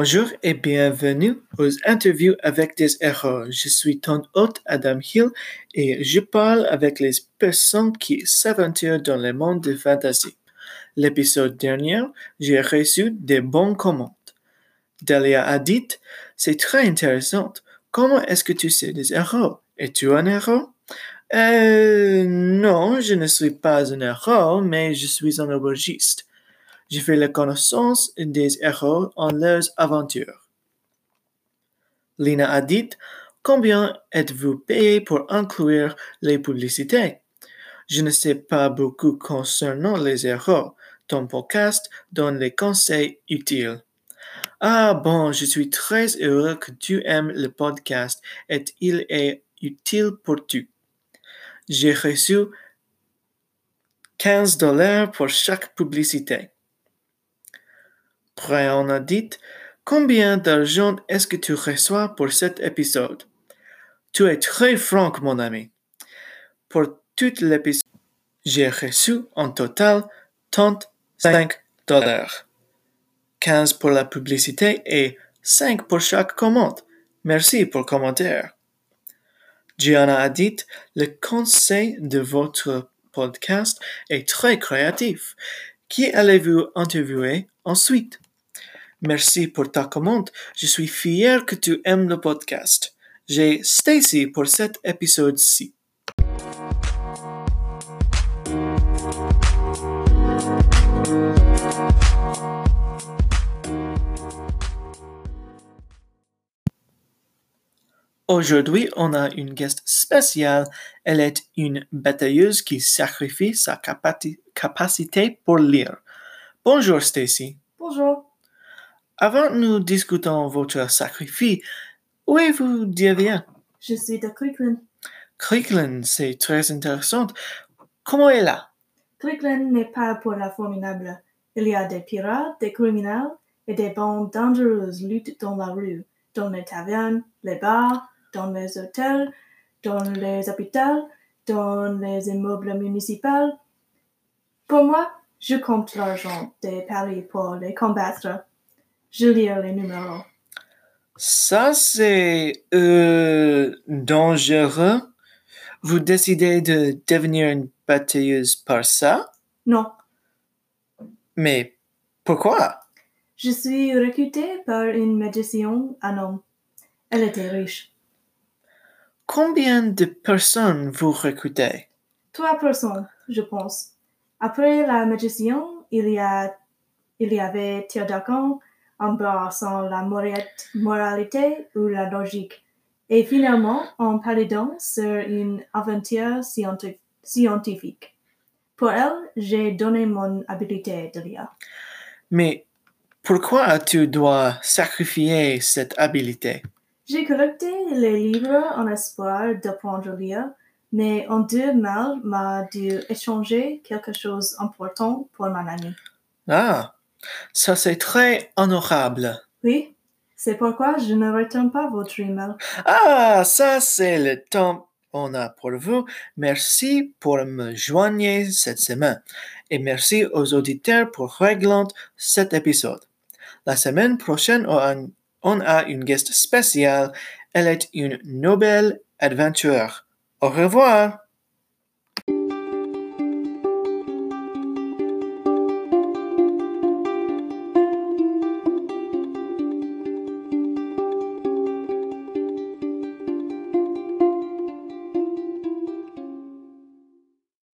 Bonjour et bienvenue aux interviews avec des héros. Je suis ton hôte Adam Hill et je parle avec les personnes qui s'aventurent dans le monde de fantasy. L'épisode dernier, j'ai reçu des bons commandes. Delia a dit, c'est très intéressant. Comment est-ce que tu sais des héros? Es-tu un héros? Euh, non, je ne suis pas un héros, mais je suis un aubergiste. Je fais la connaissance des héros en leurs aventures. Lina a dit, combien êtes-vous payé pour inclure les publicités? Je ne sais pas beaucoup concernant les héros. Ton podcast donne les conseils utiles. Ah bon, je suis très heureux que tu aimes le podcast et il est utile pour toi. J'ai reçu 15 dollars pour chaque publicité. Brian a dit, combien d'argent est-ce que tu reçois pour cet épisode? Tu es très franc, mon ami. Pour tout l'épisode, j'ai reçu en total 35 dollars. 15 pour la publicité et 5 pour chaque commande. Merci pour le commentaire. Gianna a dit, le conseil de votre podcast est très créatif. Qui allez-vous interviewer ensuite? Merci pour ta commande. Je suis fier que tu aimes le podcast. J'ai Stacy pour cet épisode-ci. Aujourd'hui, on a une guest spéciale. Elle est une batailleuse qui sacrifie sa capacité pour lire. Bonjour Stacy. Bonjour. Avant nous discutons votre sacrifice, où est-vous d'y bien? Je suis de Creekland. Creekland, c'est très intéressant. Comment est là? Creekland n'est pas pour la formidable. Il y a des pirates, des criminels et des bandes dangereuses luttent dans la rue, dans les tavernes, les bars, dans les hôtels, dans les hôpitaux, dans les immeubles municipaux. Pour moi, je compte l'argent des paris pour les combattre. Je lis les numéros. Ça, c'est euh, dangereux. Vous décidez de devenir une batailleuse par ça? Non, Mais pourquoi? je suis recrutée par une magicienne un homme. Elle était riche. Combien de personnes vous recrutez? Trois personnes, je pense. Après la magicienne, il y a, il y avait embrassant la moralité- ou la logique. Et finalement, un paladin sur une aventure scienti- scientifique. Pour elle, j'ai donné mon habilité de lire. Mais pourquoi tu dois sacrifier cette habilité? J'ai collecté les livres en espoir d'apprendre à lire, mais en deux mal m'a dû échanger quelque chose d'important pour mon ami. Ah, ça c'est très honorable. Oui, c'est pourquoi je ne retiens pas votre email. Ah, ça c'est le temps qu'on a pour vous. Merci pour me joindre cette semaine. Et merci aux auditeurs pour régler cet épisode. La semaine prochaine, on a, une guest spéciale. Elle est une noble aventure. Au revoir.